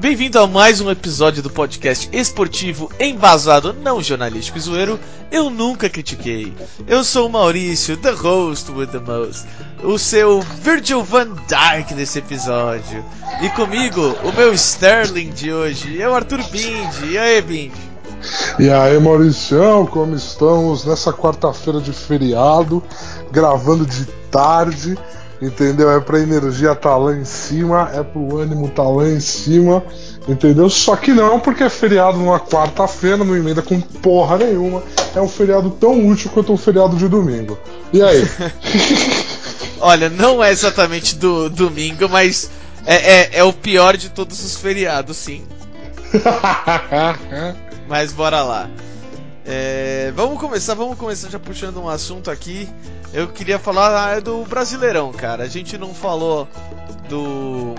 Bem-vindo a mais um episódio do podcast esportivo embasado não jornalístico e zoeiro. Eu nunca critiquei. Eu sou o Maurício, the host with the most, o seu Virgil van Dijk desse episódio. E comigo, o meu Sterling de hoje, é o Arthur Bindi. E aí, Bindi? E aí, Mauricião, como estamos nessa quarta-feira de feriado, gravando de tarde, entendeu? É pra energia tá lá em cima, é pro ânimo tá lá em cima, entendeu? Só que não, porque é feriado numa quarta-feira, não emenda com porra nenhuma. É um feriado tão útil quanto um feriado de domingo. E aí? Olha, não é exatamente do domingo, mas é, é, é o pior de todos os feriados, sim. Mas bora lá. É, vamos começar, vamos começar já puxando um assunto aqui. Eu queria falar ah, do Brasileirão, cara. A gente não falou do,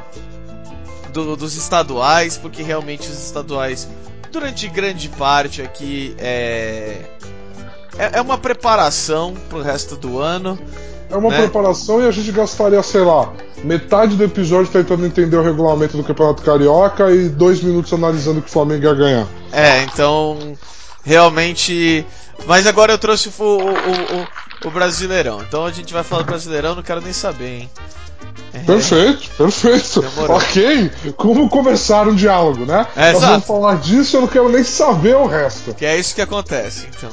do- dos estaduais, porque realmente os estaduais, durante grande parte aqui, é, é, é uma preparação pro resto do ano. É uma Né? preparação e a gente gastaria, sei lá, metade do episódio tentando entender o regulamento do Campeonato Carioca e dois minutos analisando que o Flamengo ia ganhar. É, então realmente. Mas agora eu trouxe o, o, o, o Brasileirão. Então a gente vai falar do Brasileirão, não quero nem saber, hein? É, Perfeito, perfeito. Demorou. Ok, como começar um diálogo, né? É, Nós exato. vamos falar disso eu não quero nem saber o resto. Que é isso que acontece, então.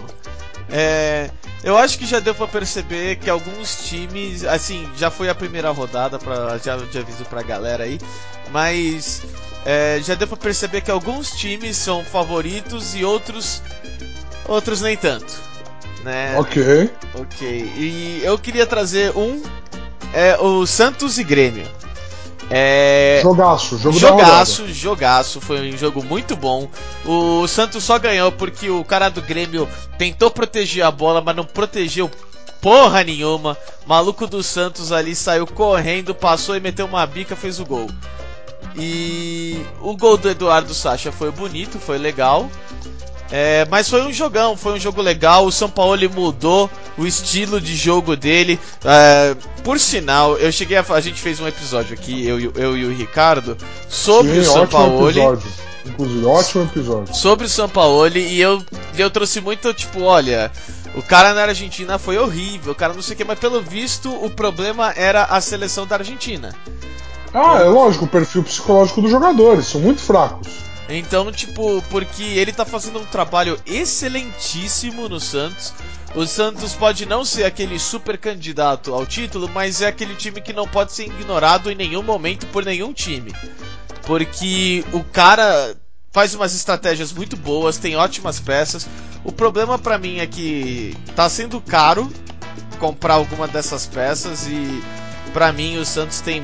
É, eu acho que já deu pra perceber que alguns times, assim, já foi a primeira rodada, pra, já, já aviso pra galera aí, mas é, já deu pra perceber que alguns times são favoritos e outros outros nem tanto, né? Ok. Ok, e eu queria trazer um, é o Santos e Grêmio. É, Jogaço, jogo da jogaço, jogaço, foi um jogo muito bom. O Santos só ganhou porque o cara do Grêmio tentou proteger a bola, mas não protegeu porra nenhuma. Maluco do Santos ali saiu correndo, passou e meteu uma bica, fez o gol. E o gol do Eduardo Sacha foi bonito, foi legal. É, mas foi um jogão, foi um jogo legal. O São Paulo mudou o estilo de jogo dele. É, por sinal, eu cheguei a. A gente fez um episódio aqui, eu, e o- eu e o Ricardo, sobre Sim, o São Paulo. episódio. Inclusive, ótimo episódio. Sobre o São Paulo e eu, e eu trouxe muito, tipo, olha. O cara na Argentina foi horrível, o cara não sei o que, mas pelo visto o problema era a seleção da Argentina. Ah, é lógico, o perfil psicológico dos jogadores, são muito fracos. Então, tipo, porque ele tá fazendo um trabalho excelentíssimo no Santos. O Santos pode não ser aquele super candidato ao título, mas é aquele time que não pode ser ignorado em nenhum momento por nenhum time. Porque o cara faz umas estratégias muito boas, tem ótimas peças. O problema pra mim é que tá sendo caro comprar alguma dessas peças e pra mim o Santos tem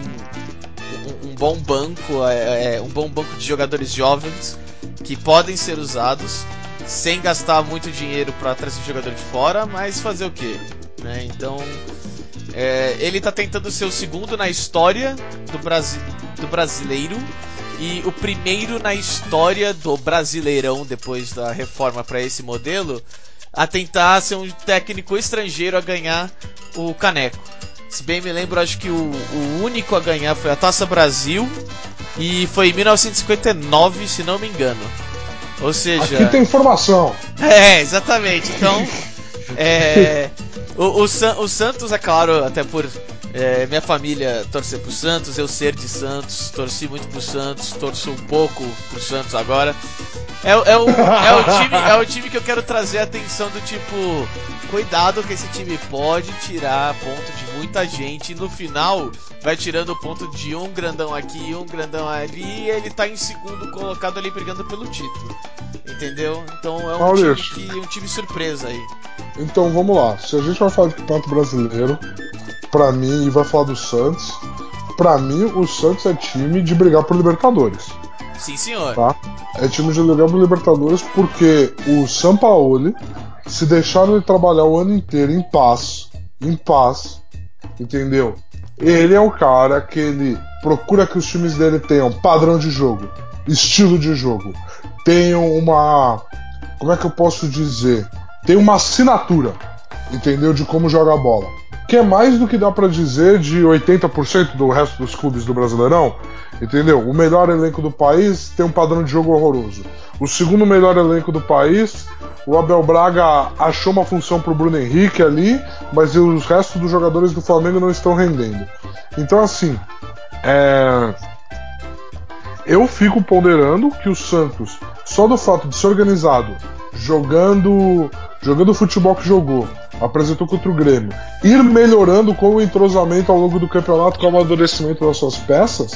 um, bom banco, é, é, um bom banco de jogadores jovens que podem ser usados sem gastar muito dinheiro para trazer jogador de fora, mas fazer o quê? Né? Então é, ele tá tentando ser o segundo na história do, Brasi do brasileiro e o primeiro na história do brasileirão depois da reforma para esse modelo a tentar ser um técnico estrangeiro a ganhar o caneco. Se bem me lembro, acho que o, o único a ganhar foi a Taça Brasil e foi em 1959, se não me engano. Ou seja, Aqui tem informação. é, exatamente. Então, é, o, o, San- o Santos, é claro, até por é, minha família torcer pro Santos, eu ser de Santos, torci muito pro Santos, torço um pouco pro Santos agora. É, o- é, o, é, o time, é o time que eu quero trazer a atenção do tipo, cuidado que esse time pode tirar ponto de muita gente e no final vai tirando ponto de um grandão aqui e um grandão ali e ele tá em segundo colocado ali brigando pelo título. Entendeu? Então é um Maurício. time, que, um time surpresa aí. Então vamos lá. Se a gente vai falar de campeonato brasileiro, pra mim, e vai falar do Santos, pra mim o Santos é time de brigar por Libertadores. Sim, senhor. tá? É time de brigar por Libertadores porque o Sampaoli, se deixaram ele trabalhar o ano inteiro em paz, em paz, entendeu? Ele é um cara que ele procura que os times dele tenham padrão de jogo, estilo de jogo, tenham uma. Como é que eu posso dizer? Tem uma assinatura, entendeu? De como joga a bola. Que é mais do que dá para dizer de 80% do resto dos clubes do Brasileirão, entendeu? O melhor elenco do país tem um padrão de jogo horroroso. O segundo melhor elenco do país, o Abel Braga achou uma função pro Bruno Henrique ali, mas os restos dos jogadores do Flamengo não estão rendendo. Então, assim, é... eu fico ponderando que o Santos, só do fato de ser organizado, jogando, jogando o futebol que jogou, apresentou contra o Grêmio, ir melhorando com o entrosamento ao longo do campeonato, com o amadurecimento das suas peças,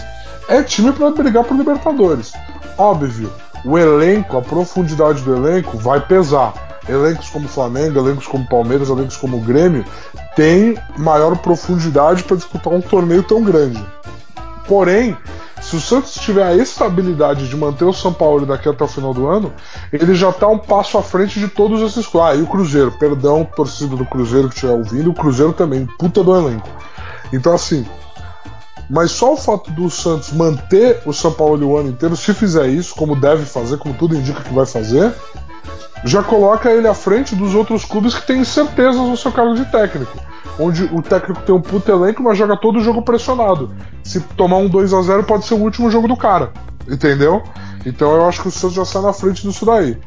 é time para brigar por Libertadores. Óbvio, o elenco, a profundidade do elenco vai pesar. Elencos como Flamengo, elencos como Palmeiras, elencos como Grêmio têm maior profundidade para disputar um torneio tão grande. Porém, se o Santos tiver a estabilidade de manter o São Paulo daqui até o final do ano, ele já está um passo à frente de todos esses. Ah, e o Cruzeiro, perdão, torcida do Cruzeiro que estiver ouvindo, o Cruzeiro também, puta do elenco. Então, assim, mas só o fato do Santos manter o São Paulo o ano inteiro, se fizer isso, como deve fazer, como tudo indica que vai fazer, já coloca ele à frente dos outros clubes que têm certezas no seu cargo de técnico. Onde o técnico tem um puto elenco, mas joga todo o jogo pressionado. Se tomar um 2 a 0 pode ser o último jogo do cara. Entendeu? Então eu acho que o Santos já sai na frente disso daí.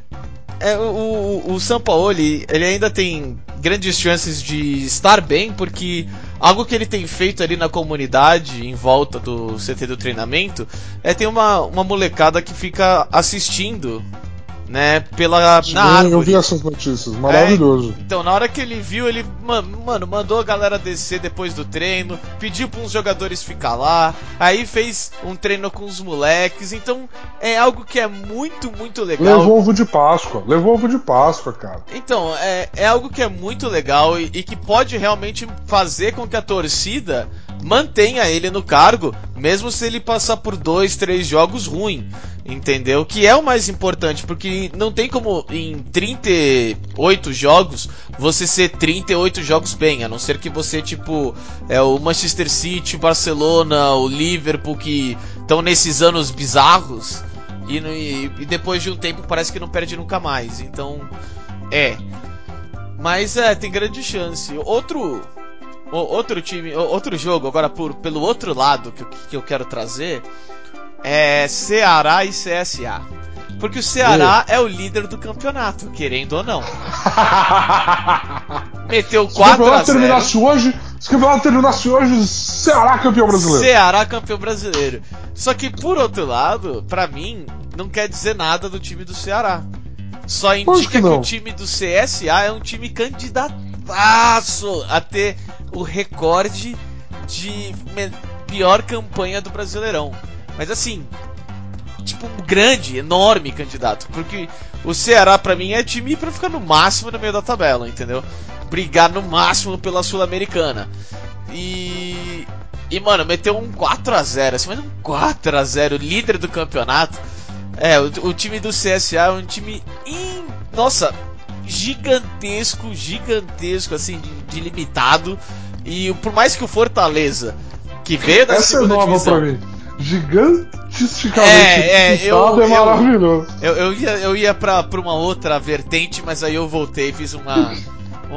É, o, o, Paulo, ele ainda tem grandes chances de estar bem, porque algo que ele tem feito ali na comunidade, em volta do CT do treinamento, é ter uma, uma molecada que fica assistindo né, pela Sim, na árvore. Eu vi essas notícias, maravilhoso. É, então, na hora que ele viu, ele, mano, mandou a galera descer depois do treino, pediu para uns jogadores ficar lá, aí fez um treino com os moleques, então é algo que é muito, muito legal. Levou ovo de Páscoa, levou ovo de Páscoa, cara. Então, é, é algo que é muito legal e, e que pode realmente fazer com que a torcida mantenha ele no cargo, mesmo se ele passar por dois, três jogos ruins. Entendeu? Que é o mais importante, porque não tem como em 38 jogos você ser 38 jogos bem, a não ser que você, tipo, é o Manchester City, o Barcelona, o Liverpool, que estão nesses anos bizarros e, e, e depois de um tempo parece que não perde nunca mais. Então, é. Mas é, tem grande chance. Outro outro time, outro jogo, agora por, pelo outro lado que, que eu quero trazer, é Ceará e CSA. Porque o Ceará é o líder do campeonato, querendo ou não. Meteu 4 a 0. terminasse hoje, se o campeonato terminasse hoje, Ceará campeão brasileiro. Ceará campeão brasileiro. Só que por outro lado, para mim, não quer dizer nada do time do Ceará. Só indica que, que, o time do CSA é um time a ter o recorde de pior campanha do Brasileirão. Mas assim, tipo, um grande, enorme candidato. Porque o Ceará, para mim, é time para ficar no máximo no meio da tabela, entendeu? Brigar no máximo pela Sul-Americana. E. E, mano, meteu um 4x0, assim, mas um 4x0, líder do campeonato. É, o, o, time do CSA é um time. In... Nossa, gigantesco, gigantesco, assim, de, de, limitado. E por mais que o Fortaleza, que veio da Essa segunda é nova divisão. Pra mim. Gigantisticamente é, é, eu, é maravilhoso. Eu, eu, ia, eu ia pra, pra uma outra vertente, mas aí eu voltei, fiz uma,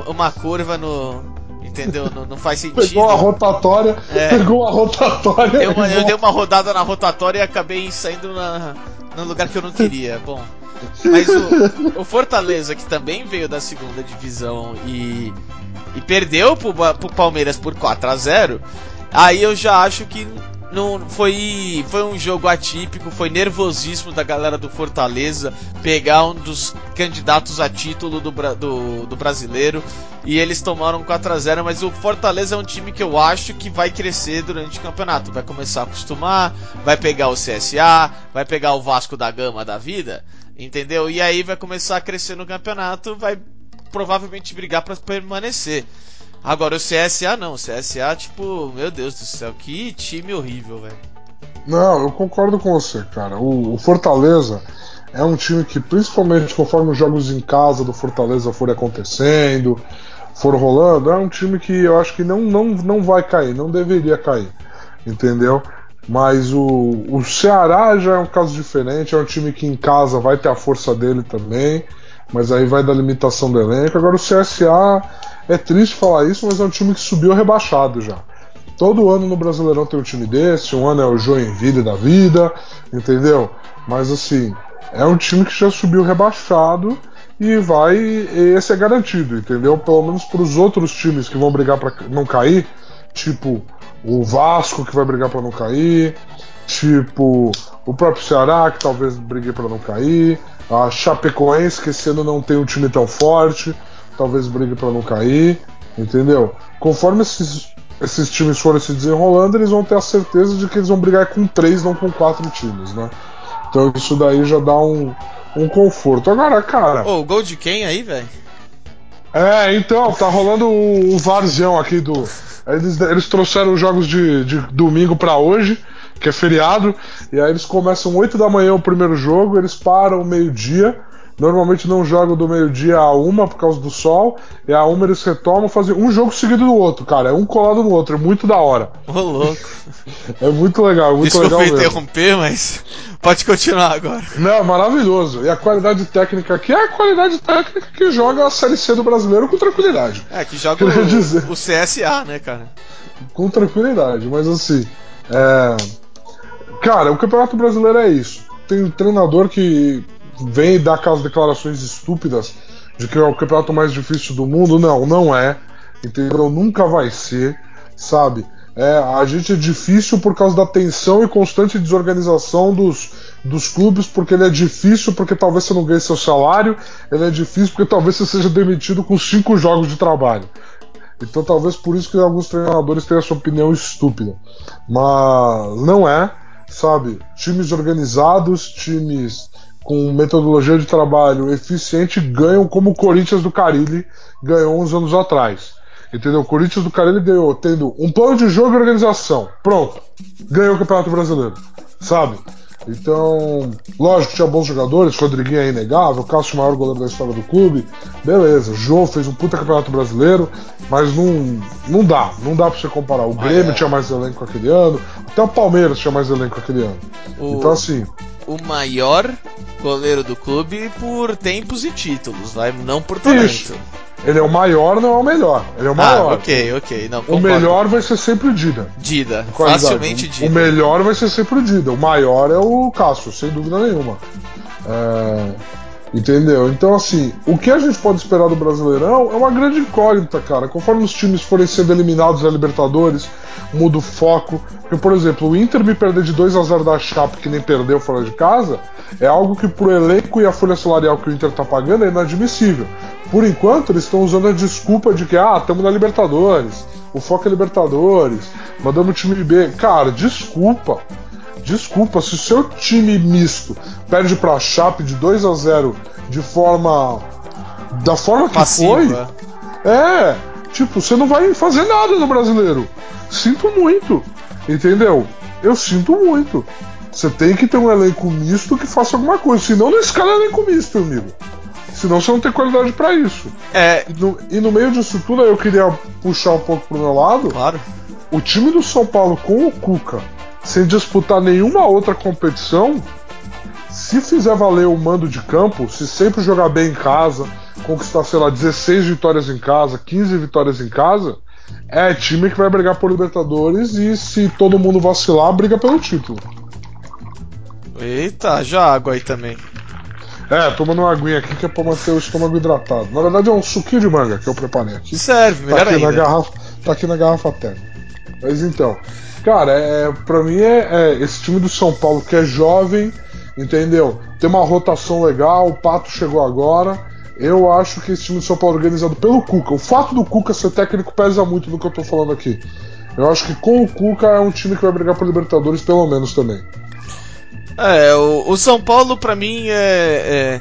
uma curva no. Entendeu? Não, não faz sentido. Pegou a rotatória, é. pegou a rotatória. Uma, eu dei uma rodada na rotatória e acabei saindo na, no lugar que eu não queria. Bom. Mas o, o, Fortaleza, que também veio da segunda divisão e, e perdeu pro, pro Palmeiras por 4 a 0 aí eu já acho que não foi foi um jogo atípico, foi nervosismo da galera do Fortaleza pegar um dos candidatos a título do, do, do brasileiro e eles tomaram 4 a 0 mas o Fortaleza é um time que eu acho que vai crescer durante o campeonato, vai começar a acostumar, vai pegar o CSA, vai pegar o Vasco da Gama da vida, entendeu? E aí vai começar a crescer no campeonato, vai provavelmente brigar para permanecer. Agora o CSA não, o CSA, tipo, meu Deus do céu, que time horrível, velho. Não, eu concordo com você, cara. O, o, Fortaleza é um time que, principalmente conforme os jogos em casa do Fortaleza forem acontecendo, for rolando, é um time que eu acho que não, não, não vai cair, não deveria cair, entendeu? Mas o, o Ceará já é um caso diferente, é um time que em casa vai ter a força dele também, mas aí vai da limitação do elenco. Agora o CSA é triste falar isso, mas é um time que subiu rebaixado já. Todo ano no Brasileirão tem um time desse, um ano é o Joinville da vida, entendeu? Mas assim, é um time que já subiu rebaixado e vai. Esse é garantido, entendeu? Pelo menos para os outros times que vão brigar para não cair, tipo o Vasco que vai brigar para não cair, tipo o próprio Ceará que talvez brigue para não cair, a Chapecoense que esse ano não tem um time tão forte, talvez brigue para não cair, entendeu? Conforme esses, esses times forem se desenrolando, eles vão ter a certeza de que eles vão brigar com três, não com quatro times, né? Então isso daí já dá um, um conforto. Agora, cara. Ô, o gol de quem aí, velho? É, então, tá rolando o, o Varzão aqui do. Eles, eles trouxeram os jogos de, de domingo para hoje, que é feriado, e aí eles começam 8 da manhã o primeiro jogo, eles param meio-dia. Normalmente não jogam do meio-dia a uma por causa do sol, e a uma eles retomam fazem um jogo seguido do outro, cara. É um colado no outro, é muito da hora. Ô, louco. é muito legal, é muito Desculpa legal. interromper, mas pode continuar agora. Não, maravilhoso. E a qualidade técnica aqui é a qualidade técnica que joga a Série C do brasileiro com tranquilidade. É, que joga o, o, CSA, né, cara? Com tranquilidade, mas assim. É... Cara, o Campeonato Brasileiro é isso. Tem um treinador que vem dar aquelas declarações estúpidas de que é o campeonato mais difícil do mundo. Não, não é. Entendeu? Nunca vai ser, sabe? É, a gente é difícil por causa da tensão e constante desorganização dos, dos clubes, porque ele é difícil porque talvez você não ganhe seu salário, ele é difícil porque talvez você seja demitido com cinco jogos de trabalho. Então talvez por isso que alguns treinadores tenham essa opinião estúpida. Mas não é, sabe? Times organizados, times com metodologia de trabalho eficiente ganham como o Corinthians do Carilli ganhou uns anos atrás. Entendeu? O Corinthians do Carilli ganhou tendo um plano de jogo e organização. Pronto. Ganhou o Campeonato Brasileiro. Sabe? Então, lógico, tinha bons jogadores, Rodriguinho é inegável, Cássio maior goleiro da história do clube, beleza, Jô fez um puta campeonato brasileiro, mas não, não dá, não dá pra você comparar. O Grêmio é. tinha mais elenco aquele ano, até o Palmeiras tinha mais elenco aquele ano. O... Então assim. O maior goleiro do clube por tempos e títulos, vai, não por talento. Isso. Ele é o maior, não é o melhor. Ele é o maior. Ah, ok, ok. Não, o melhor vai ser sempre o Dida. Dida, facilmente Dida. O melhor vai ser sempre o Dida. O maior é o Cássio, sem dúvida nenhuma. É... Entendeu? Então, assim, o que a gente pode esperar do Brasileirão é uma grande incógnita, cara. Conforme os times forem sendo eliminados da Libertadores, muda o foco. Porque, por exemplo, o Inter me perder de 2 a 0 da Chape, que nem perdeu fora de casa, é algo que pro elenco e a folha salarial que o Inter tá pagando é inadmissível. Por enquanto, eles estão usando a desculpa de que, ah, estamos na Libertadores, o foco é Libertadores, mandamos o time B. Cara, desculpa. Desculpa, se o seu time misto perde pra Chape de 2 a 0 de forma. da forma que Passiva. foi. É, tipo, você não vai fazer nada no brasileiro. Sinto muito. Entendeu? Eu sinto muito. Você tem que ter um elenco misto que faça alguma coisa. Senão não escala elenco misto, amigo. Senão você não tem qualidade para isso. É. E no, e no, meio disso tudo, eu queria puxar um pouco pro meu lado. Claro. O time do São Paulo com o Cuca, sem disputar nenhuma outra competição, se fizer valer o mando de campo, se sempre jogar bem em casa, conquistar, sei lá, 16 vitórias em casa, 15 vitórias em casa, é time que vai brigar por Libertadores e se todo mundo vacilar, briga pelo título. Eita, já água aí também. É, tomando uma aguinha aqui que é pra manter o estômago hidratado. Na verdade é um suquinho de manga que eu preparei aqui. Serve, tá melhor aqui ainda. Na garrafa, tá aqui na garrafa térmica. Mas então, cara, é, pra mim é, é, esse time do São Paulo que é jovem, entendeu? Tem uma rotação legal, o Pato chegou agora. Eu acho que esse time do São Paulo é organizado pelo Cuca. O fato do Cuca ser técnico pesa muito no que eu tô falando aqui. Eu acho que com o Cuca é um time que vai brigar por Libertadores, pelo menos também. É, o, o São Paulo para mim é, é,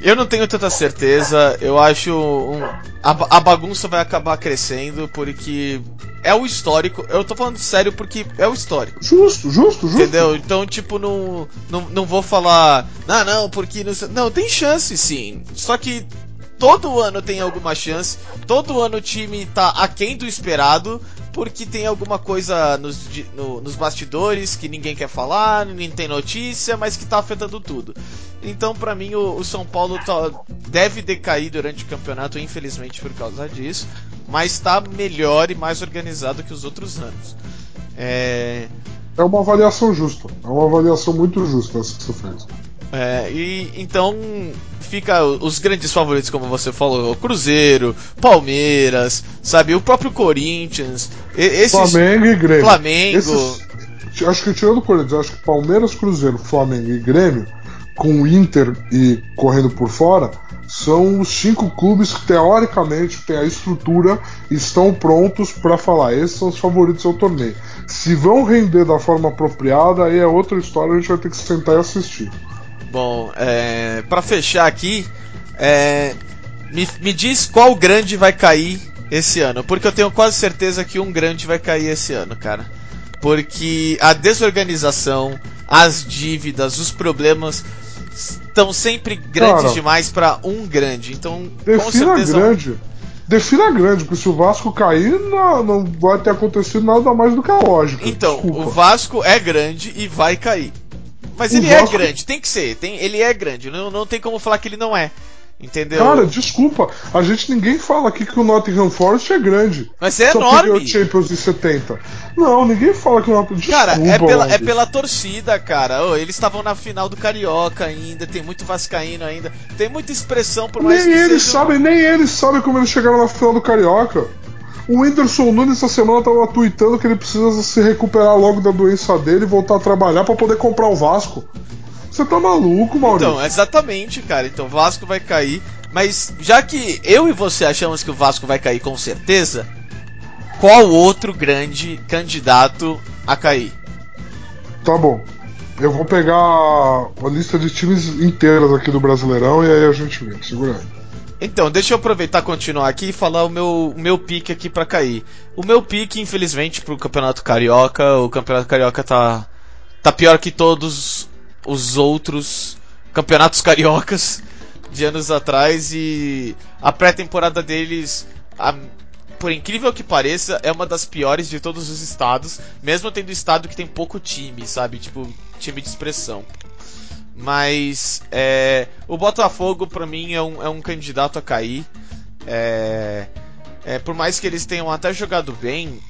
Eu não tenho tanta certeza. Eu acho. Um, a, a, bagunça vai acabar crescendo porque é o histórico. Eu tô falando sério porque é o histórico. Justo, justo, justo. Entendeu? Então, tipo, não, não, não vou falar. Ah, não, porque. Não, não, tem chance sim. Só que todo ano tem alguma chance, todo ano o time tá aquém do esperado, porque tem alguma coisa nos, no, nos bastidores que ninguém quer falar, ninguém tem notícia, mas que tá afetando tudo. Então, para mim, o, o, São Paulo tá, deve decair durante o campeonato, infelizmente, por causa disso, mas está melhor e mais organizado que os outros anos. É... é uma avaliação justa, é uma avaliação muito justa essa que você fez. É, e então fica os grandes favoritos, como você falou, Cruzeiro, Palmeiras, sabe, o próprio Corinthians, esses, Flamengo e Grêmio. Flamengo. Esses, acho que tirando o Corinthians, acho que Palmeiras, Cruzeiro, Flamengo e Grêmio, com o Inter e correndo por fora, são os cinco clubes que teoricamente têm a estrutura e estão prontos para falar. Esses são os favoritos ao torneio. Se vão render da forma apropriada, aí é outra história, a gente vai ter que sentar e assistir. Bom, é, para fechar aqui, é, me, me diz qual grande vai cair esse ano, porque eu tenho quase certeza que um grande vai cair esse ano, cara. Porque a desorganização, as dívidas, os problemas estão sempre grandes cara, demais para um grande. Então, com certeza. grande. Defina grande, porque se o Vasco cair, não, não vai ter acontecido nada mais do que a lógica. Então, Desculpa. o Vasco é grande e vai cair. Mas ele é Vasco... é grande, tem que ser. Tem, ele é grande, não, não tem como falar que ele não é. Entendeu? Cara, desculpa, a gente ninguém fala aqui que o Nottingham Forest é grande. Mas é enorme. o Champions em 70. Não, ninguém fala que o Nottingham Cara, é pela, é pela torcida, cara. Oh, eles estavam na final do Carioca ainda, tem muito vascaíno ainda. Tem muita expressão por mais nem que eles seja... sabem, nem eles sabem como eles chegaram na final do Carioca. O Whindersson Nunes essa semana tava tweetando que ele precisa se recuperar logo da doença dele e voltar a trabalhar para poder comprar o Vasco. Você tá maluco, Maurício? Então, exatamente, cara. Então, o Vasco vai cair. Mas já que eu e você achamos que o Vasco vai cair com certeza, qual outro grande candidato a cair? Tá bom. Eu vou pegar a lista de times inteiras aqui do Brasileirão e aí a gente vê. Segura aí. Então, deixa eu aproveitar continuar aqui e falar o meu, o meu pique aqui para cair. O meu pique, infelizmente, pro Campeonato Carioca, o Campeonato Carioca tá, tá pior que todos os outros campeonatos cariocas de anos atrás e a pré-temporada deles, a, por incrível que pareça, é uma das piores de todos os estados, mesmo tendo estado que tem pouco time, sabe? Tipo, time de expressão. Mas é, o Botafogo, para mim, é um, é um candidato a cair. É, é, por mais que eles tenham até jogado bem,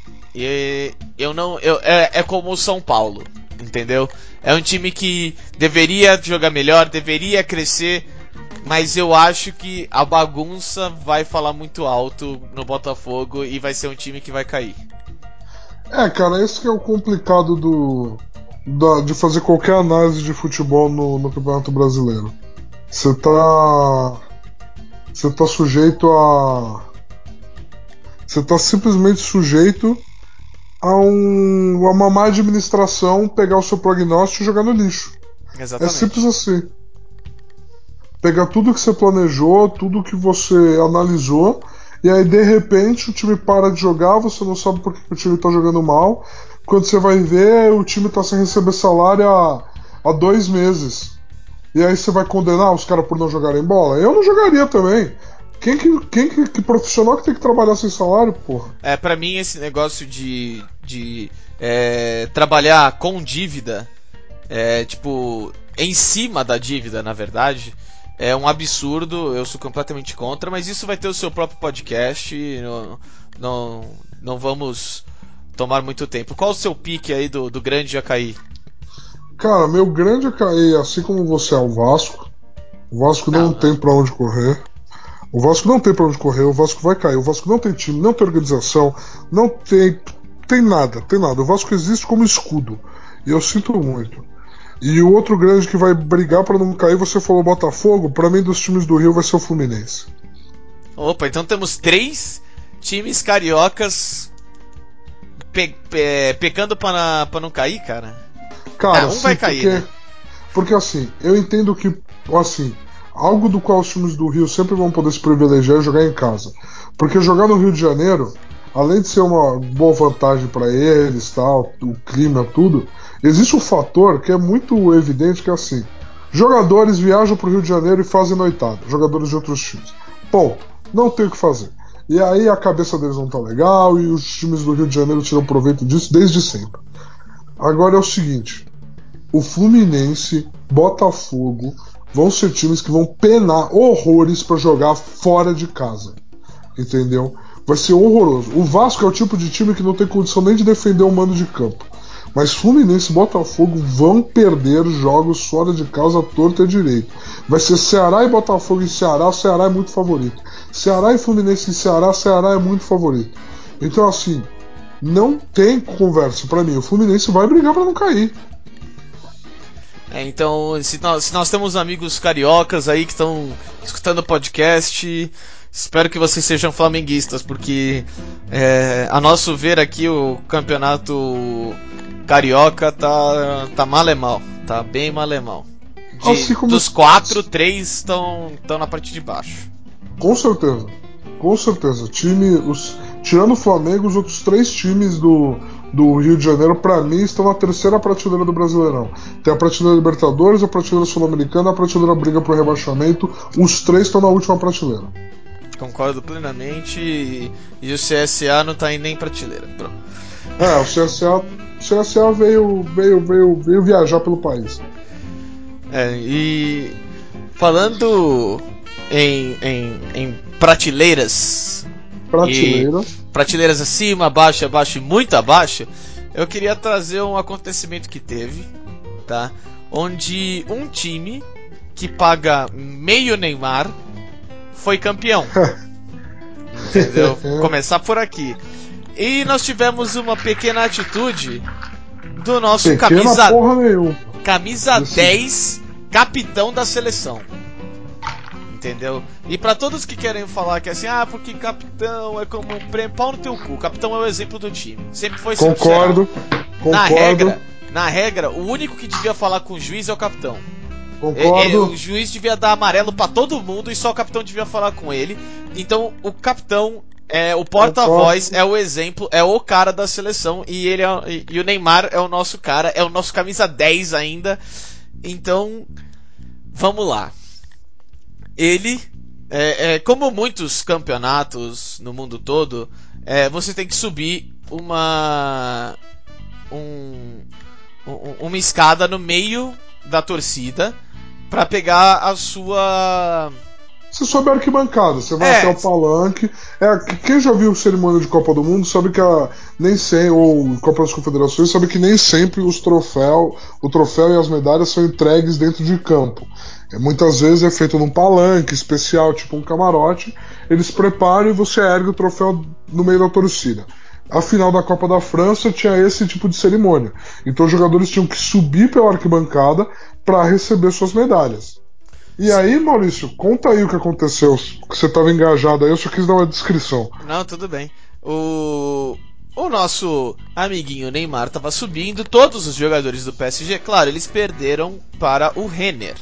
eu não. Eu, é, é como o São Paulo, entendeu? É um time que deveria jogar melhor, deveria crescer, mas eu acho que a bagunça vai falar muito alto no Botafogo e vai ser um time que vai cair. É, cara, esse que é o complicado do, da, de fazer qualquer análise de futebol no, no Campeonato Brasileiro. Você tá. Você tá sujeito a. Você tá simplesmente sujeito a, um, a uma má administração pegar o seu prognóstico e jogar no lixo. Exatamente. É simples assim. Pegar tudo que você planejou, tudo que você analisou, e aí de repente o time para de jogar, você não sabe por que o time tá jogando mal, quando você vai ver, o time tá sem receber salário há, há dois meses. E aí você vai condenar os caras por não jogarem bola? Eu não jogaria também. Quem que, quem que, que, profissional que tem que trabalhar sem salário, porra? É, para mim esse negócio de, de é, trabalhar com dívida, é, tipo, em cima da dívida, na verdade, é um absurdo, eu sou completamente contra, mas isso vai ter o seu próprio podcast, não, não, não vamos tomar muito tempo. Qual o seu pique aí do, do grande cair? Cara, meu grande cair, assim como você é o Vasco. O Vasco não, não tem para onde correr. O Vasco não tem para onde correr, o Vasco vai cair. O Vasco não tem time, não tem organização, não tem tem nada, tem nada. O Vasco existe como escudo. E eu sinto muito. E o outro grande que vai brigar para não cair, você falou Botafogo, para mim dos times do Rio vai ser o Fluminense. Opa, então temos três times cariocas pe, pe, pecando pra não cair, cara? Cara, ah, um sim, vai cair, porque, né? porque assim, eu entendo que, assim, algo do qual os times do Rio sempre vão poder se privilegiar é jogar em casa. Porque jogar no Rio de Janeiro, além de ser uma boa vantagem para eles, tal, o clima, tudo, existe um fator que é muito evidente que é assim. Jogadores viajam para o Rio de Janeiro e fazem noitada, jogadores de outros times. Ponto. Não tem o que fazer. E aí a cabeça deles não tá legal e os times do Rio de Janeiro tiram proveito disso desde sempre. Agora é o seguinte: o Fluminense, Botafogo vão ser times que vão penar horrores para jogar fora de casa. Entendeu? Vai ser horroroso. O Vasco é o tipo de time que não tem condição nem de defender o mando de campo. Mas Fluminense e Botafogo vão perder jogos fora de casa torta e direito. Vai ser Ceará e Botafogo e Ceará, Ceará é muito favorito. Ceará e Fluminense e Ceará, Ceará é muito favorito. Então assim, não tem conversa para mim. O Fluminense vai brigar para não cair. É, então, se nós, se nós, temos amigos cariocas aí que estão escutando o podcast, espero que vocês sejam flamenguistas, porque é, a nosso ver aqui o campeonato carioca tá, tá mal e mal, tá bem mal e mal. De, como... Dos quatro, três estão na parte de baixo. Com certeza, com certeza. Time, os, tirando o Flamengo, os outros três times do, do Rio de Janeiro, para mim, estão na terceira prateleira do Brasileirão. Tem a prateleira Libertadores, a prateleira Sul-Americana, a prateleira Briga pro Rebaixamento. Os três estão na última prateleira. Concordo plenamente. E, e o CSA não tá em nem prateleira. Pronto. É, o CSA, o CSA veio, veio, veio, veio viajar pelo país. É, e falando em, em, em prateleiras. Prateleiras. Prateleiras acima, abaixo, abaixo e muito abaixo. Eu queria trazer um acontecimento que teve, tá? Onde um time que paga meio Neymar foi campeão. Entendeu? Começar por aqui. E nós tivemos uma pequena atitude do nosso pequena camisa, camisa 10, capitão da seleção. Entendeu? E para todos que querem falar que é assim, ah, porque capitão é como um prêmio, pau no teu cu. Capitão é o exemplo do time. Sempre foi Concordo. Concordo. Na regra, na regra, o único que devia falar com o juiz é o capitão. Concordo. É, é, o juiz devia dar amarelo para todo mundo e só o capitão devia falar com ele. Então, o capitão é o porta-voz, é o exemplo, é o cara da seleção e ele é, e, e o Neymar é o nosso cara, é o nosso camisa 10 ainda. Então, vamos lá ele, é, é, como muitos campeonatos no mundo todo, é, você tem que subir uma um, uma escada no meio da torcida para pegar a sua você sobe a arquibancada, você vai é. até o palanque. É, quem já viu cerimônia de Copa do Mundo sabe que a, nem sempre, ou Copa das Confederações, sabe que nem sempre os troféu, o troféu e as medalhas são entregues dentro de campo. É, muitas vezes é feito num palanque especial, tipo um camarote. Eles preparam e você ergue o troféu no meio da torcida. A final da Copa da França tinha esse tipo de cerimônia. Então os jogadores tinham que subir pela arquibancada para receber suas medalhas. E aí, Maurício, conta aí o que aconteceu. Que você estava engajado aí, eu só quis dar uma descrição. Não, tudo bem. O, o nosso amiguinho Neymar estava subindo, todos os jogadores do PSG, claro, eles perderam para o Renner.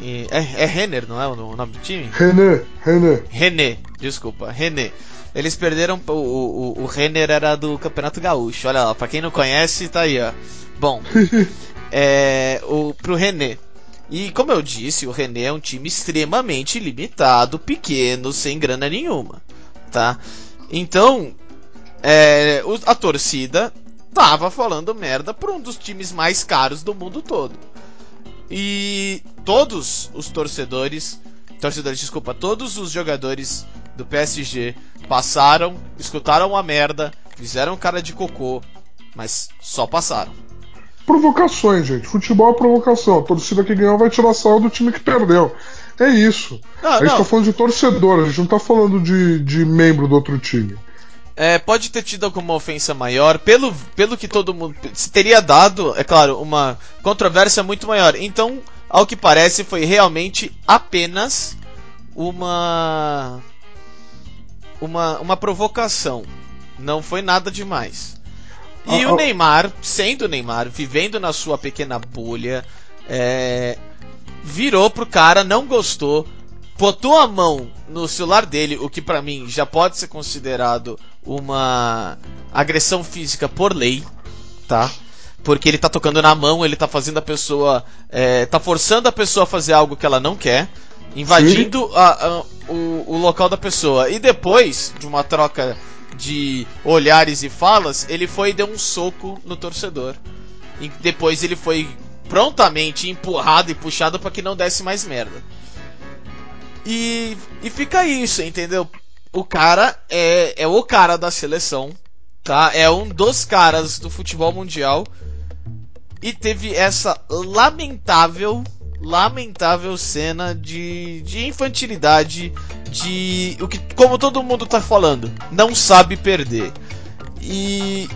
E, é, é Renner, não é o nome do time? René, René. René, desculpa, René. Eles perderam. O, o, o Renner era do Campeonato Gaúcho. Olha lá, pra quem não conhece, tá aí, ó. Bom, é, o, pro René. E como eu disse, o René é um time extremamente limitado, pequeno, sem grana nenhuma, tá? Então, é, a torcida tava falando merda por um dos times mais caros do mundo todo. E todos os torcedores, torcedores, desculpa, todos os jogadores do PSG passaram, escutaram a merda, fizeram cara de cocô, mas só passaram. Provocações, gente. Futebol é provocação. A torcida que ganhou vai tirar sal do time que perdeu. É isso. Não, a gente não. tá falando de torcedor, a gente não tá falando de, de membro do outro time. É, pode ter tido alguma ofensa maior, pelo, pelo que todo mundo teria dado, é claro, uma controvérsia muito maior. Então, ao que parece, foi realmente apenas uma uma, uma provocação. Não foi nada demais. E ah, o Neymar, sendo o Neymar, vivendo na sua pequena bolha, é, virou pro cara, não gostou, botou a mão no celular dele, o que para mim já pode ser considerado uma agressão física por lei, tá? Porque ele tá tocando na mão, ele tá fazendo a pessoa. É, tá forçando a pessoa a fazer algo que ela não quer, invadindo a, a, o, o, local da pessoa. E depois de uma troca de olhares e falas, ele foi e deu um soco no torcedor. E depois ele foi prontamente empurrado e puxado para que não desse mais merda. E, e fica isso, entendeu? O cara é, é o cara da seleção, tá? É um dos caras do futebol mundial. E teve essa lamentável, lamentável cena de, de infantilidade, de o que, como todo mundo tá falando, não sabe perder. E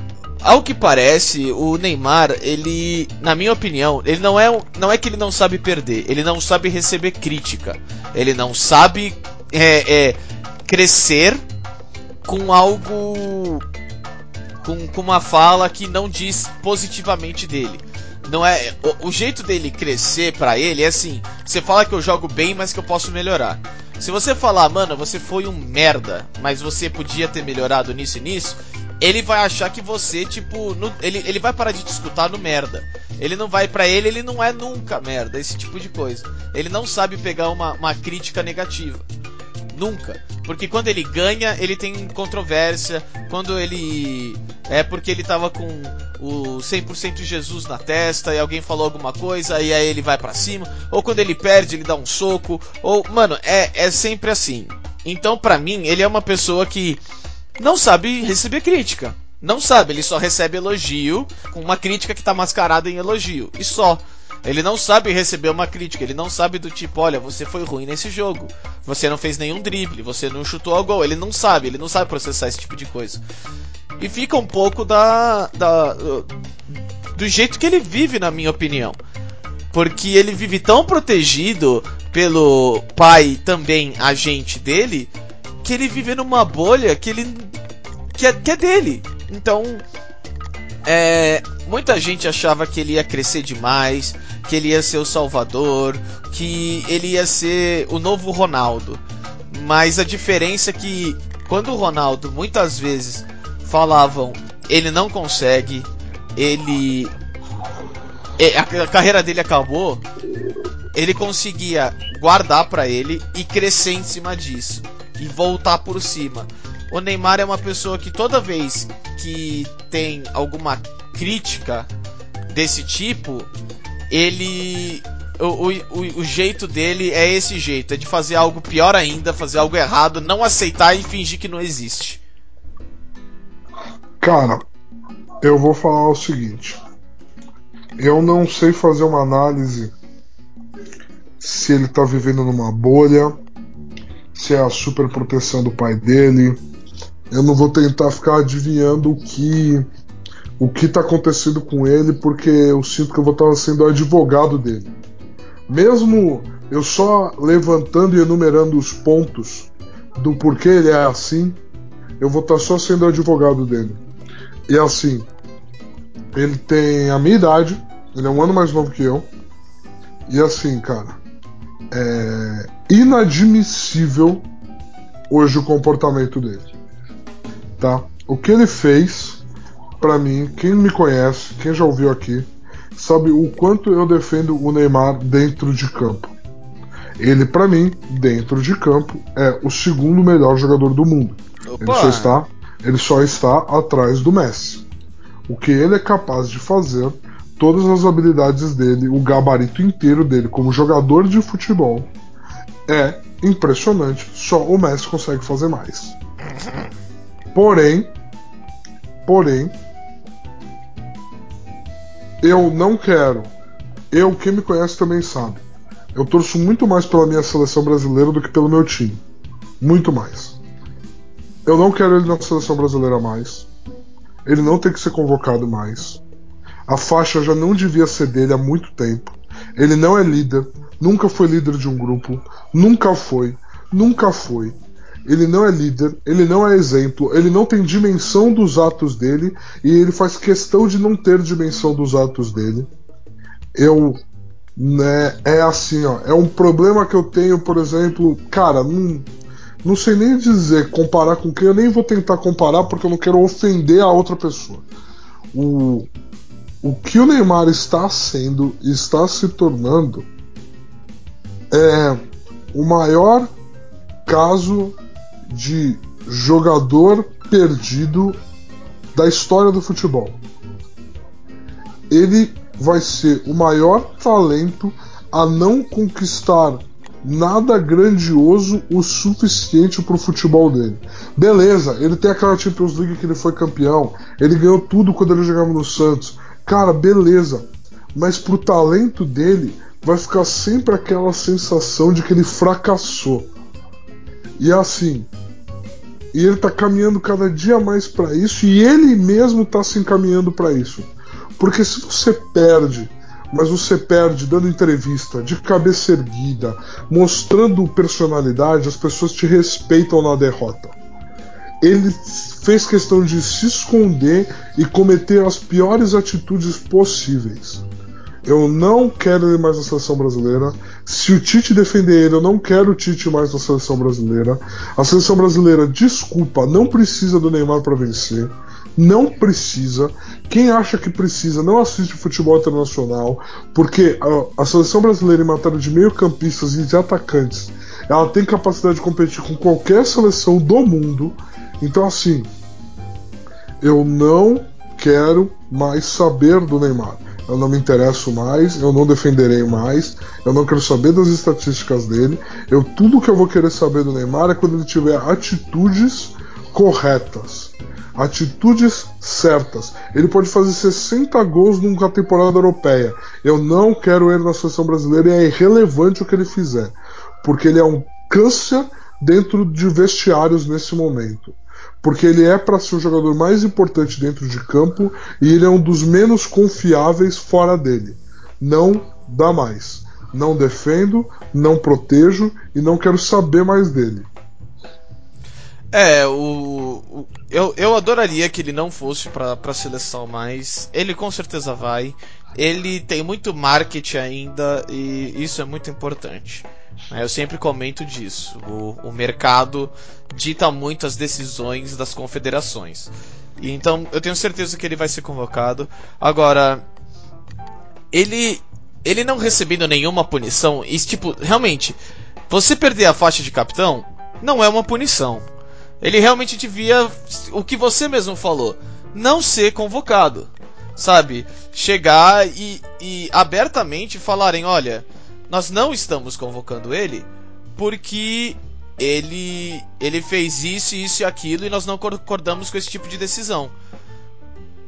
ao que parece, o Neymar, ele, na minha opinião, ele não é, não é que ele não sabe perder, ele não sabe receber crítica, ele não sabe é, é, crescer com algo, com, com uma fala que não diz positivamente dele. Não é o, o jeito dele crescer para ele é assim: você fala que eu jogo bem, mas que eu posso melhorar. Se você falar, mano, você foi um merda, mas você podia ter melhorado nisso e nisso, ele vai achar que você, tipo, no, ele, ele vai parar de te escutar no merda. Ele não vai para ele, ele não é nunca merda, esse tipo de coisa. Ele não sabe pegar uma, uma crítica negativa. Nunca. Porque quando ele ganha, ele tem controvérsia. Quando ele. É porque ele tava com o 100% Jesus na testa e alguém falou alguma coisa e aí ele vai para cima. Ou quando ele perde, ele dá um soco. Ou, mano, é, é sempre assim. Então, pra mim, ele é uma pessoa que não sabe receber crítica. Não sabe, ele só recebe elogio com uma crítica que tá mascarada em elogio. E só. Ele não sabe receber uma crítica, ele não sabe do tipo, olha, você foi ruim nesse jogo, você não fez nenhum drible, você não chutou ao gol. Ele não sabe, ele não sabe processar esse tipo de coisa. E fica um pouco da, da do jeito que ele vive, na minha opinião. Porque ele vive tão protegido pelo pai também agente dele, que ele vive numa bolha que ele que é, que é dele. Então, é, muita gente achava que ele ia crescer demais, que ele ia ser o Salvador, que ele ia ser o novo Ronaldo. Mas a diferença é que quando o Ronaldo muitas vezes falavam ele não consegue, ele a carreira dele acabou, ele conseguia guardar para ele e crescer em cima disso e voltar por cima. O Neymar é uma pessoa que toda vez que tem alguma crítica desse tipo, ele. O, o, o, jeito dele é esse jeito, é de fazer algo pior ainda, fazer algo errado, não aceitar e fingir que não existe. Cara, eu vou falar o seguinte. Eu não sei fazer uma análise se ele tá vivendo numa bolha, se é a super proteção do pai dele, eu não vou tentar ficar adivinhando o que o que está acontecendo com ele, porque eu sinto que eu vou estar sendo advogado dele. Mesmo eu só levantando e enumerando os pontos do porquê ele é assim, eu vou estar só sendo advogado dele. E assim, ele tem a minha idade, ele é um ano mais novo que eu. E assim, cara, é inadmissível hoje o comportamento dele tá? O que ele fez, para mim, quem me conhece, quem já ouviu aqui, sabe o quanto eu defendo o Neymar dentro de campo. Ele, para mim, dentro de campo, é o segundo melhor jogador do mundo. Ele só, está, ele só está atrás do Messi. O que ele é capaz de fazer, todas as habilidades dele, o gabarito inteiro dele como jogador de futebol, é impressionante. Só o Messi consegue fazer mais. Porém, porém, eu não quero. Eu, quem me conhece também sabe. Eu torço muito mais pela minha seleção brasileira do que pelo meu time. Muito mais. Eu não quero ele na seleção brasileira mais. Ele não tem que ser convocado mais. A faixa já não devia ser dele há muito tempo. Ele não é líder, nunca foi líder de um grupo, nunca foi, nunca foi ele não é líder, ele não é exemplo, ele não tem dimensão dos atos dele e ele faz questão de não ter dimensão dos atos dele. Eu. Né, é assim, ó. É um problema que eu tenho, por exemplo. Cara, não, não sei nem dizer, comparar com quem, eu nem vou tentar comparar porque eu não quero ofender a outra pessoa. O, o que o Neymar está sendo, está se tornando, é o maior caso de jogador perdido da história do futebol. Ele vai ser o maior talento a não conquistar nada grandioso o suficiente para o futebol dele. Beleza, ele tem aquela Champions League que ele foi campeão, ele ganhou tudo quando ele jogava no Santos. Cara, beleza, mas pro talento dele vai ficar sempre aquela sensação de que ele fracassou. E assim, e ele tá caminhando cada dia mais para isso e ele mesmo tá se encaminhando para isso. Porque se você perde, mas você perde dando entrevista, de cabeça erguida, mostrando personalidade, as pessoas te respeitam na derrota. Ele fez questão de se esconder e cometer as piores atitudes possíveis. Eu não quero ele mais na seleção brasileira. Se o Tite defender ele, eu não quero o Tite mais na seleção brasileira. A seleção brasileira, desculpa, não precisa do Neymar para vencer. Não precisa. Quem acha que precisa não assiste futebol internacional, porque a, a seleção brasileira, em matéria de meio-campistas e de atacantes, ela tem capacidade de competir com qualquer seleção do mundo. Então, assim, eu não quero mais saber do Neymar eu não me interesso mais, eu não defenderei mais, eu não quero saber das estatísticas dele. Eu tudo que eu vou querer saber do Neymar é quando ele tiver atitudes corretas, atitudes certas. Ele pode fazer 60 gols numa temporada europeia. Eu não quero ele na seleção brasileira e é irrelevante o que ele fizer, porque ele é um câncer dentro de vestiários nesse momento porque ele é para ser o jogador mais importante dentro de campo e ele é um dos menos confiáveis fora dele. Não dá mais. Não defendo, não protejo e não quero saber mais dele. É, o, o, eu, eu adoraria que ele não fosse para a seleção, mas ele com certeza vai. Ele tem muito marketing ainda e isso é muito importante. Né? Eu sempre comento disso. O, o mercado dita muito as decisões das confederações. E então eu tenho certeza que ele vai ser convocado. Agora, ele ele não recebendo nenhuma punição, e tipo, realmente, você perder a faixa de capitão não é uma punição. Ele realmente devia, o que você mesmo falou, não ser convocado. Sabe? Chegar e, e abertamente falarem: olha, nós não estamos convocando ele porque ele ele fez isso, isso e aquilo e nós não concordamos com esse tipo de decisão.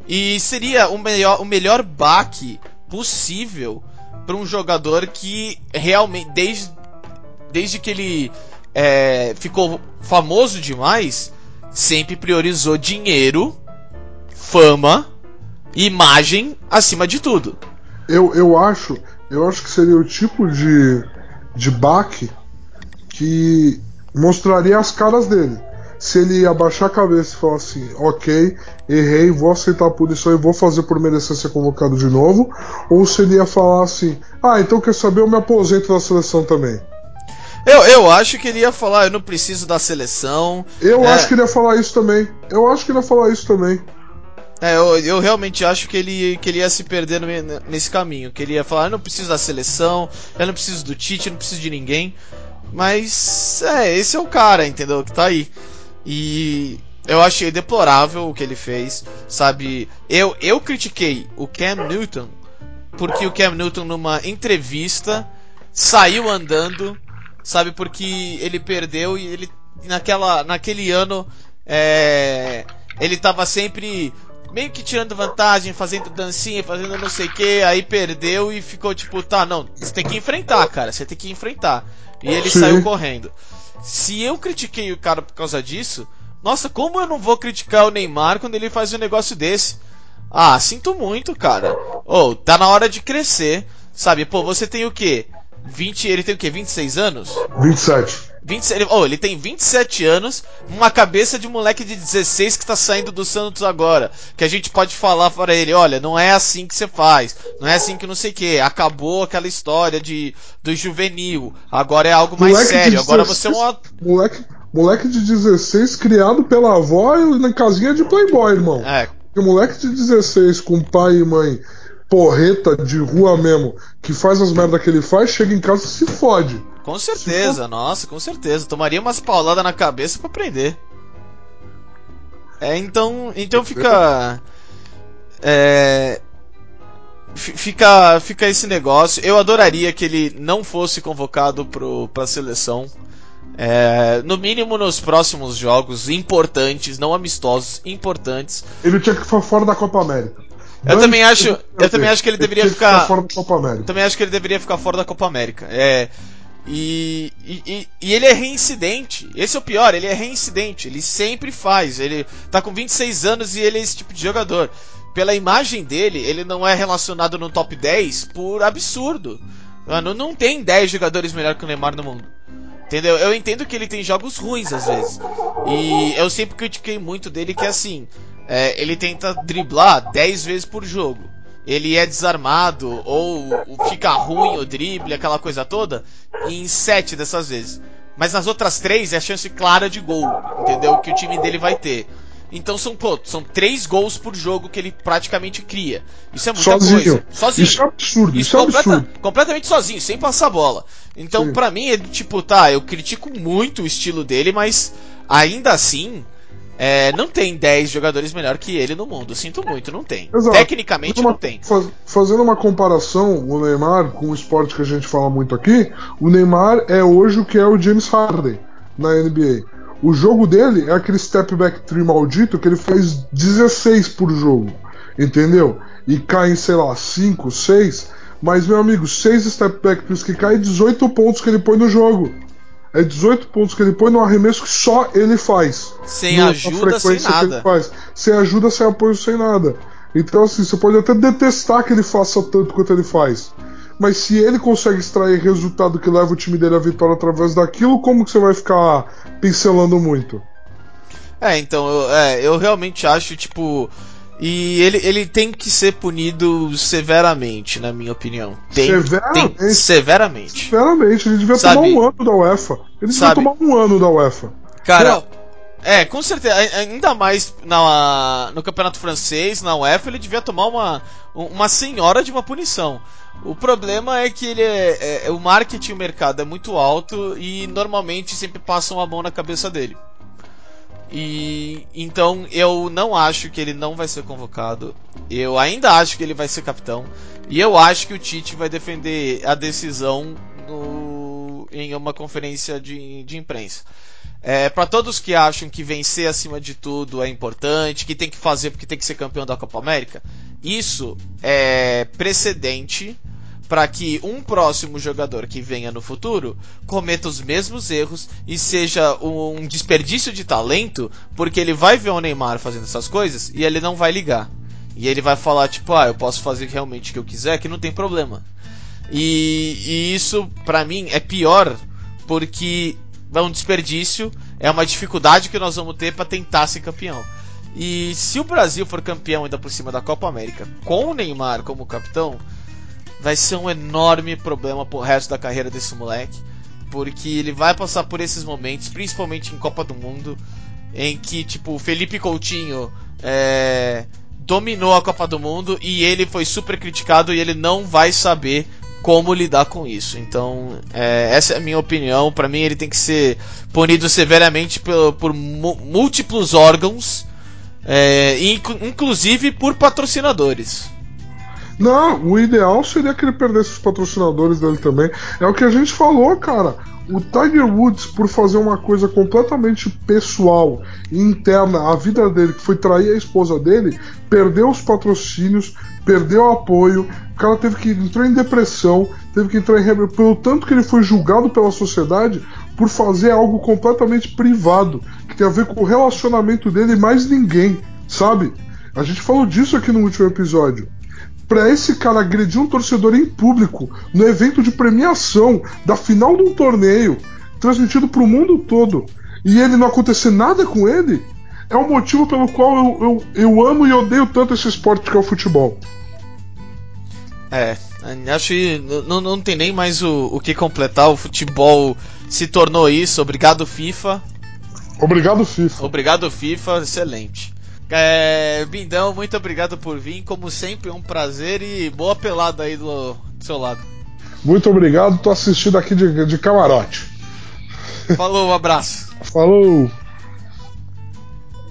E seria o melhor, o melhor baque possível para um jogador que realmente desde, desde que ele é, ficou famoso demais sempre priorizou dinheiro, fama, imagem acima de tudo. Eu, eu acho eu acho que seria o tipo de, de baque que mostraria as caras dele. Se ele abaixar a cabeça e falar assim, ok, errei, vou aceitar a punição e vou fazer por merecer ser convocado de novo, ou se ele ia falar assim, ah, então quer saber, eu me aposento da seleção também. Eu, eu acho que ele ia falar, eu não preciso da seleção. Eu é... acho que ele ia falar isso também. Eu acho que ele ia falar isso também. É, eu, eu realmente acho que ele, que ele ia se perder no, nesse caminho. Que ele ia falar: eu não preciso da seleção, eu não preciso do Tite, eu não preciso de ninguém. Mas, é, esse é o cara, entendeu? Que tá aí. E eu achei deplorável o que ele fez, sabe? Eu, eu critiquei o Cam Newton porque o Cam Newton, numa entrevista, saiu andando, sabe? Porque ele perdeu e ele, naquela, naquele ano, é, ele tava sempre meio que tirando vantagem, fazendo dancinha, fazendo não sei o que, aí perdeu e ficou tipo, tá, não, você tem que enfrentar, cara, você tem que enfrentar. E ele Sim. saiu correndo. Se eu critiquei o cara por causa disso, nossa, como eu não vou criticar o Neymar quando ele faz um negócio desse? Ah, sinto muito, cara. Ô, oh, tá na hora de crescer, sabe? Pô, você tem o quê? 20, ele tem o quê? 26 anos? 27. 27, oh, ele tem 27 anos, uma cabeça de moleque de 16 que está saindo do Santos agora. Que a gente pode falar para ele, olha, não é assim que você faz, não é assim que não sei o que. Acabou aquela história de do juvenil, agora é algo mais moleque sério. 16, agora você é um moleque, moleque de 16 criado pela avó na casinha de Playboy, irmão. É. o moleque de 16 com pai e mãe porreta de rua mesmo, que faz as merdas que ele faz, chega em casa e se fode. Com certeza, nossa, com certeza. Tomaria umas pauladas na cabeça pra aprender. É, então, então fica. É, fica, fica esse negócio. Eu adoraria que ele não fosse convocado pro, pra seleção. É, no mínimo nos próximos jogos importantes, não amistosos, importantes. Ele tinha que ficar fora da Copa América. Eu também acho, eu também acho que ele deveria ele ficar, ficar fora da Copa América. Também acho que ele deveria ficar fora da Copa América. É, e, e, e, ele é reincidente. Esse é o pior, ele é reincidente. Ele sempre faz. Ele tá com 26 anos e ele é esse tipo de jogador. Pela imagem dele, ele não é relacionado no top 10 por absurdo. Mano, não tem 10 jogadores melhor que o Neymar no mundo. Entendeu? Eu entendo que ele tem jogos ruins às vezes. E eu sempre critiquei muito dele que assim, é, ele tenta driblar 10 vezes por jogo. Ele é desarmado ou fica ruim o drible, aquela coisa toda, em 7 dessas vezes. Mas nas outras 3 é a chance clara de gol, entendeu? Que o time dele vai ter. Então são, pô, são três gols por jogo que ele praticamente cria. Isso é muita Sozinho. coisa. Sozinho. Isso é absurdo, isso, é completa- absurdo. completamente sozinho, sem passar bola. Então, pra mim, ele, tipo, tá, eu critico muito o estilo dele, mas ainda assim, é, não tem 10 jogadores melhor que ele no mundo. Sinto muito, não tem. Exato. Tecnicamente uma- não tem. faz- fazendo uma comparação, o Neymar com o esporte que a gente fala muito aqui, o Neymar é hoje o que é o James Harden na NBA. O jogo dele é aquele step back three maldito que ele faz 16 por jogo, entendeu? E cai em, sei lá, 5, 6. Mas, meu amigo, 6 step back threes que cai 18 pontos que ele põe no jogo. É 18 pontos que ele põe no arremesso que só ele faz. Sem ajuda, sem nada. Sem ajuda, sem apoio, sem nada. Então, assim, você pode até detestar que ele faça tanto quanto ele faz. Mas se ele consegue extrair resultado que leva o time dele à vitória através daquilo, como que você vai ficar pincelando muito? É, então, eu, é, eu realmente acho, tipo. E ele, ele tem que ser punido severamente, na minha opinião. Tem, Severamente? Tem, severamente. Sinceramente, ele devia Sabe- tomar um ano da UEFA. Ele devia Sabe- tomar um ano da UEFA. Cara, é, com certeza. Ainda mais na, no campeonato francês, na UEFA, ele devia tomar uma, uma senhora de uma punição. O problema é que ele é, é- o marketing, o mercado é muito alto e normalmente sempre passam a mão na cabeça dele. E então eu não acho que ele não vai ser convocado. Eu ainda acho que ele vai ser capitão. E eu acho que o Tite vai defender a decisão no- em uma conferência de, de imprensa. É, para todos que acham que vencer acima de tudo é importante, que tem que fazer porque tem que ser campeão da Copa América, isso é precedente para que um próximo jogador que venha no futuro cometa os mesmos erros e seja um desperdício de talento, porque ele vai ver o Neymar fazendo essas coisas e ele não vai ligar. E ele vai falar tipo, ah, eu posso fazer realmente o que eu quiser, que não tem problema. E, e isso, pra mim, é pior porque é um desperdício, é uma dificuldade que nós vamos ter para tentar ser campeão. E se o Brasil for campeão ainda por cima da Copa América, com o Neymar como capitão, vai ser um enorme problema pro resto da carreira desse moleque, porque ele vai passar por esses momentos, principalmente em Copa do Mundo, em que tipo o Felipe Coutinho é, dominou a Copa do Mundo e ele foi super criticado e ele não vai saber como lidar com isso. Então, é, essa é a minha opinião. Para mim, ele tem que ser punido severamente por, por múltiplos órgãos, é, inclu- inclusive por patrocinadores. Não, o ideal seria que ele perdesse os patrocinadores dele também. É o que a gente falou, cara. O Tiger Woods, por fazer uma coisa completamente pessoal e interna à vida dele, que foi trair a esposa dele, perdeu os patrocínios, perdeu o apoio, o cara teve que entrou em depressão, teve que entrar em rebel... pelo tanto que ele foi julgado pela sociedade por fazer algo completamente privado, que tem a ver com o relacionamento dele e mais ninguém, sabe? A gente falou disso aqui no último episódio pra esse cara agredir um torcedor em público no evento de premiação da final de um torneio, transmitido pro mundo todo, e ele não acontecer nada com ele, é o motivo pelo qual eu, eu, eu amo e odeio tanto esse esporte que é o futebol. É, acho que não, não tem nem mais o, o que completar. O futebol se tornou isso. Obrigado, FIFA. Obrigado, FIFA. Obrigado, FIFA. Excelente. É, Bindão, muito obrigado por vir. Como sempre, um prazer e boa pelada aí do, do seu lado. Muito obrigado, tô assistindo aqui de, de camarote. Falou, um abraço. Falou!